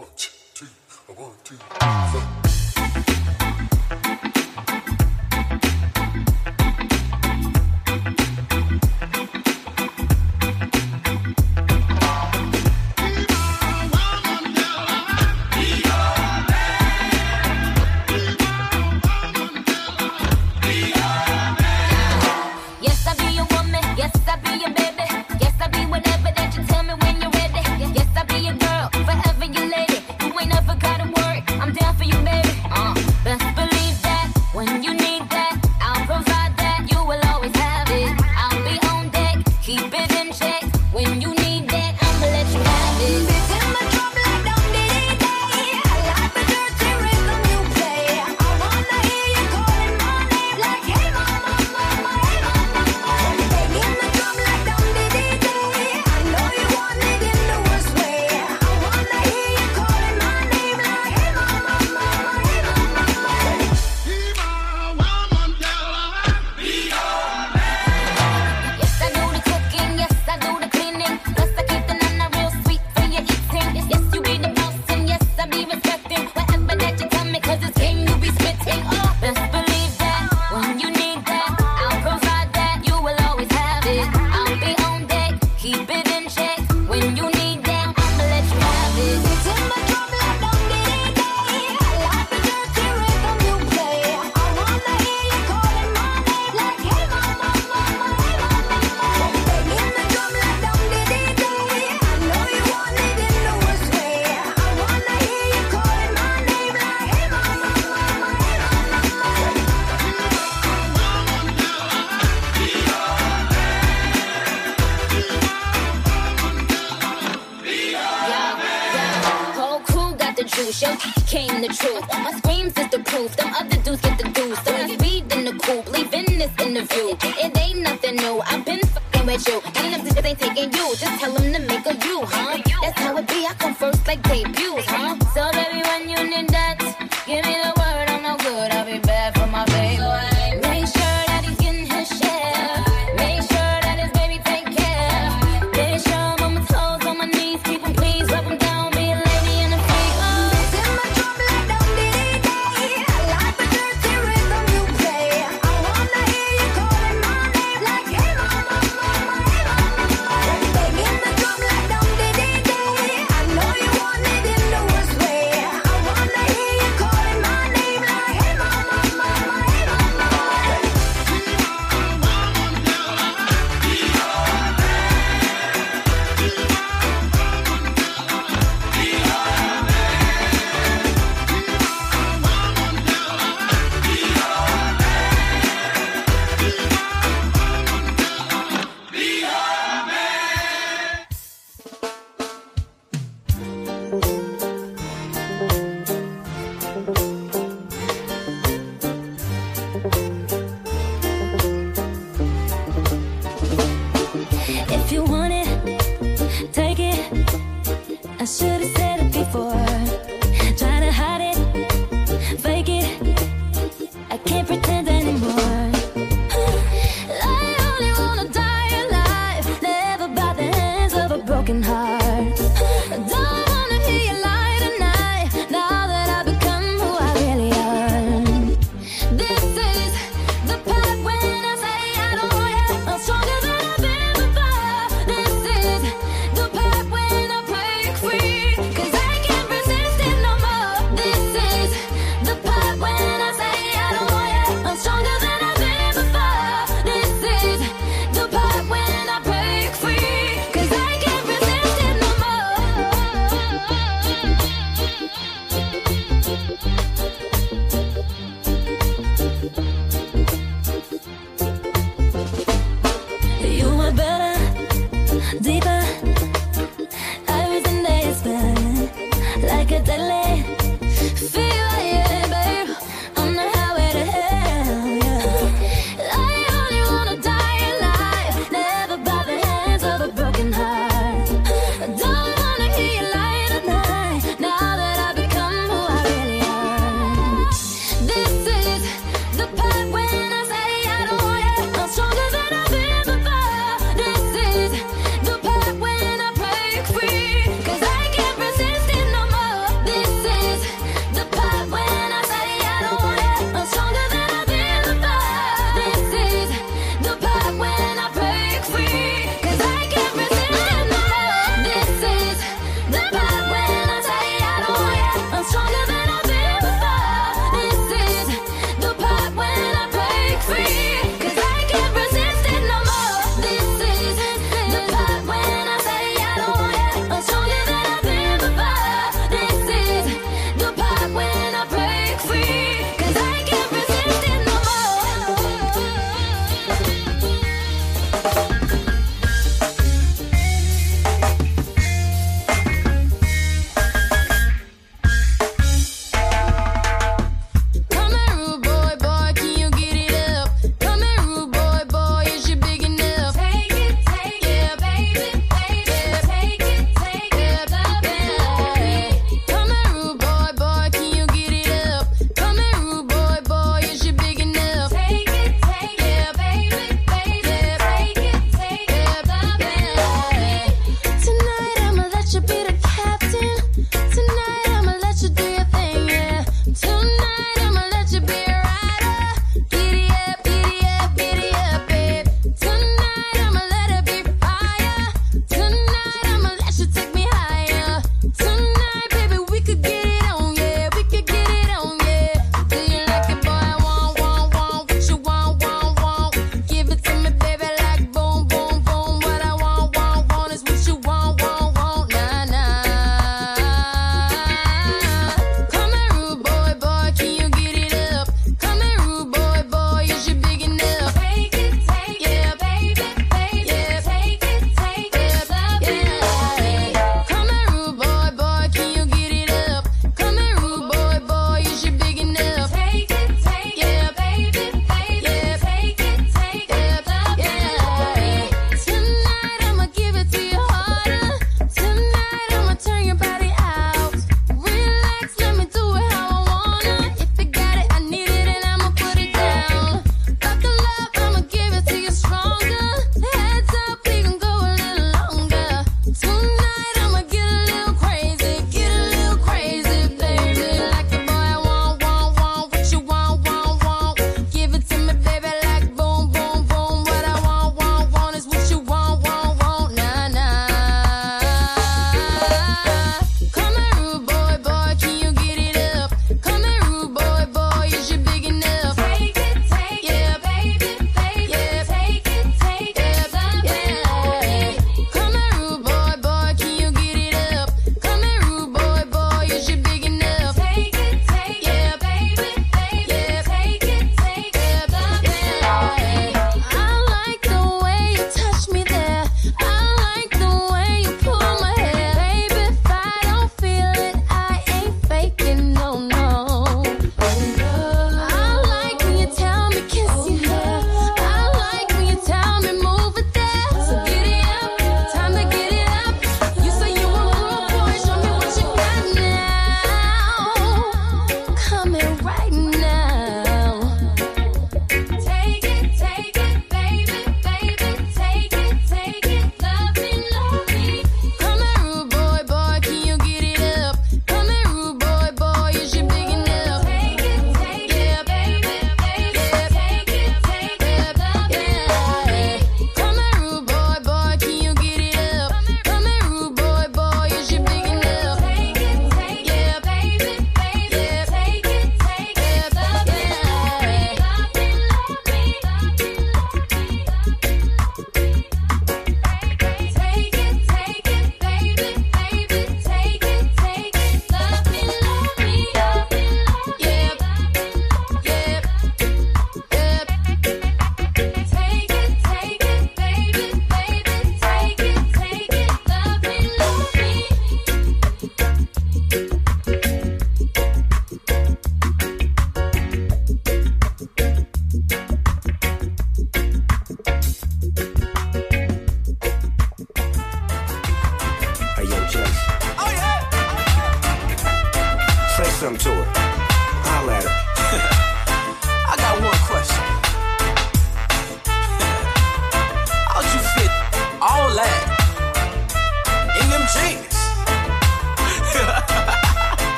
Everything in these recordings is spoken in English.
One, two, three, one, two, three, four. interview. It ain't nothing new. I've been fucking with you.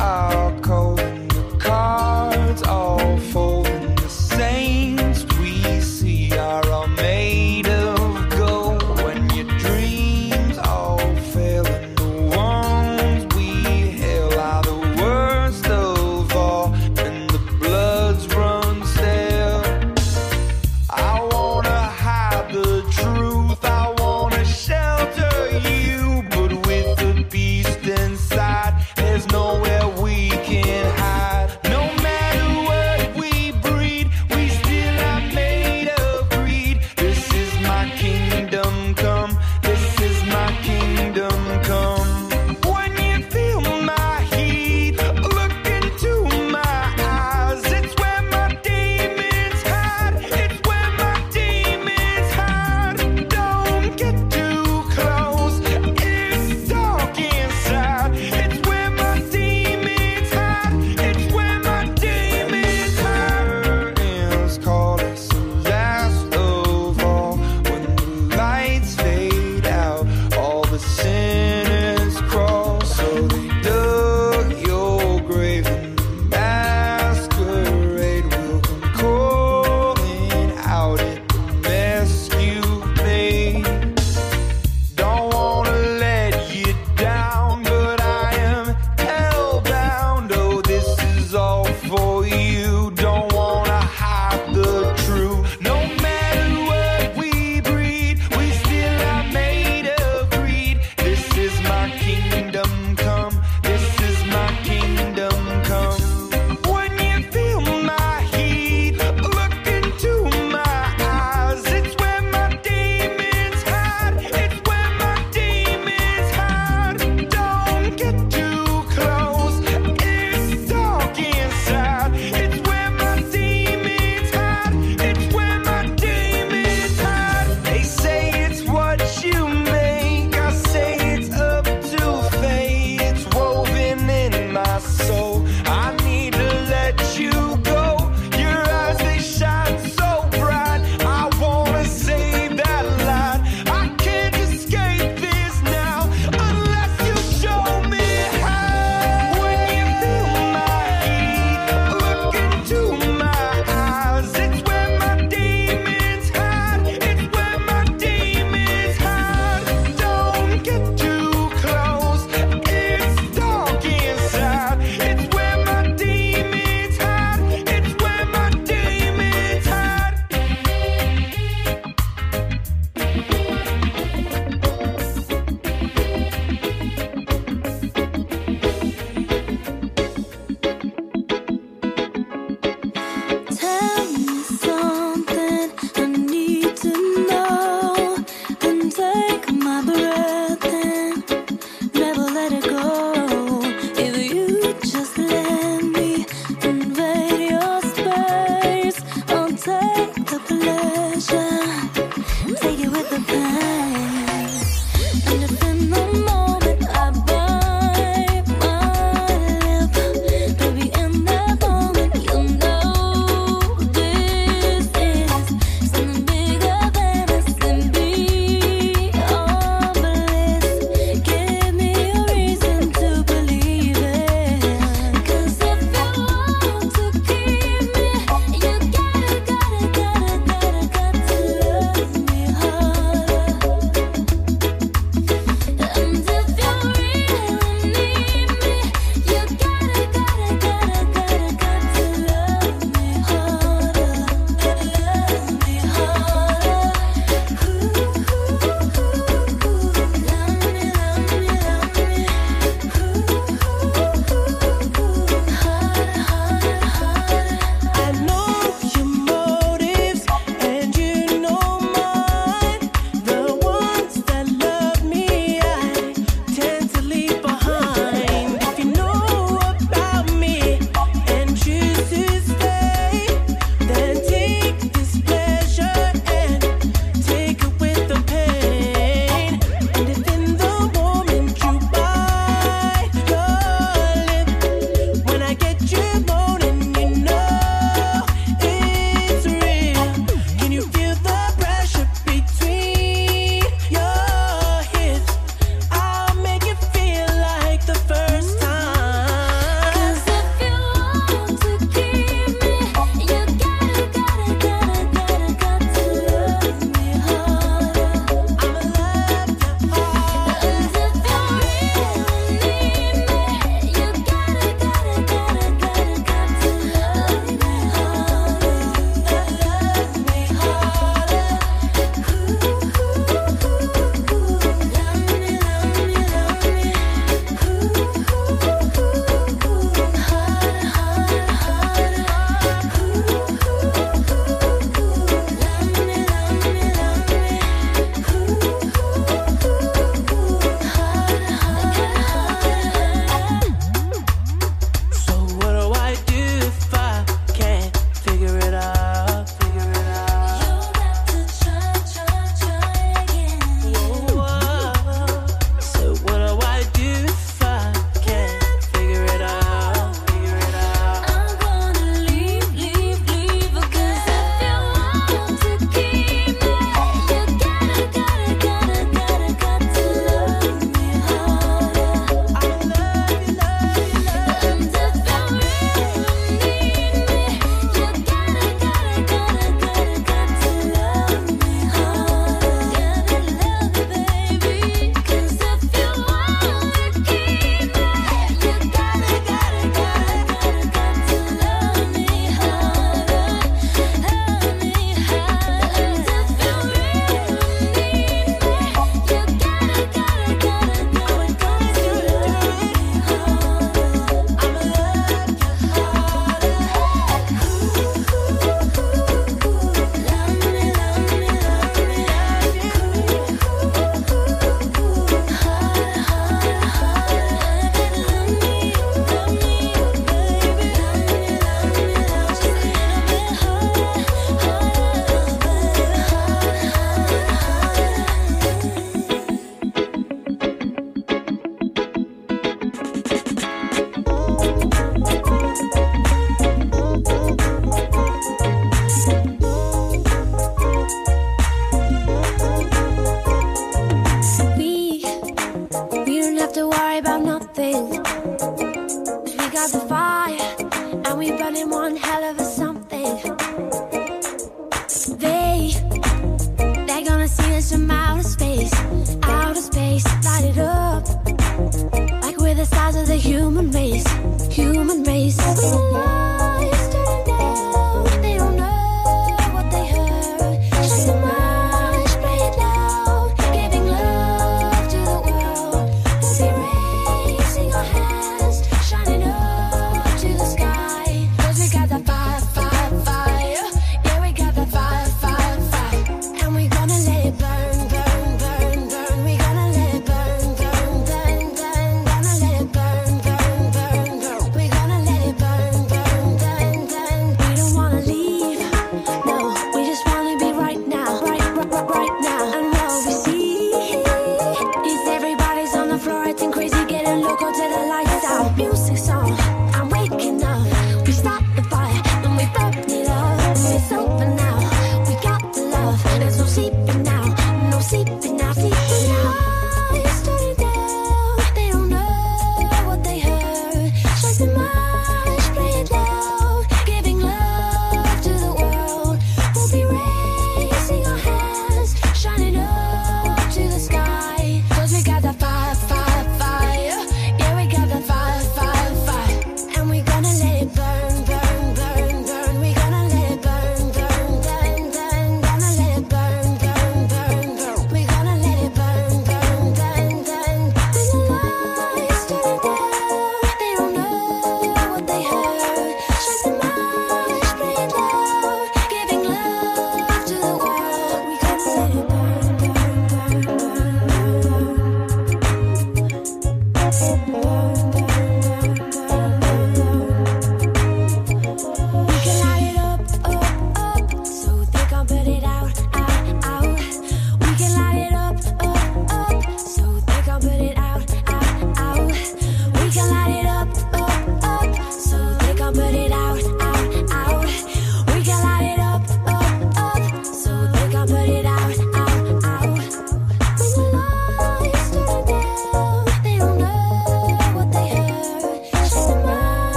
out.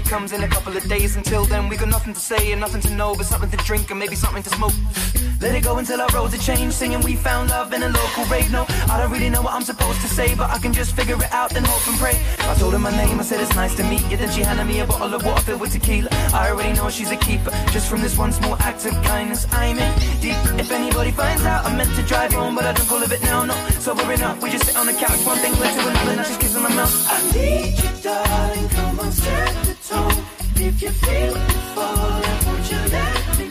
comes in a couple of days. Until then, we got nothing to say and nothing to know, but something to drink and maybe something to smoke. Let it go until our roads are changed. Singing, we found love in a local rave. No, I don't really know what I'm supposed to say, but I can just figure it out and hope and pray. I told her my name, I said it's nice to meet you. Then she handed me a bottle of water filled with tequila. I already know she's a keeper. Just from this one small act of kindness, I'm in deep. If anybody finds out, I'm meant to drive home, but I don't call of it now. No, sobering up, we just sit on the couch, one thing led to another, just she's kissing my mouth. I need you, darling, come on, stay you feel it? Fall, won't you let me?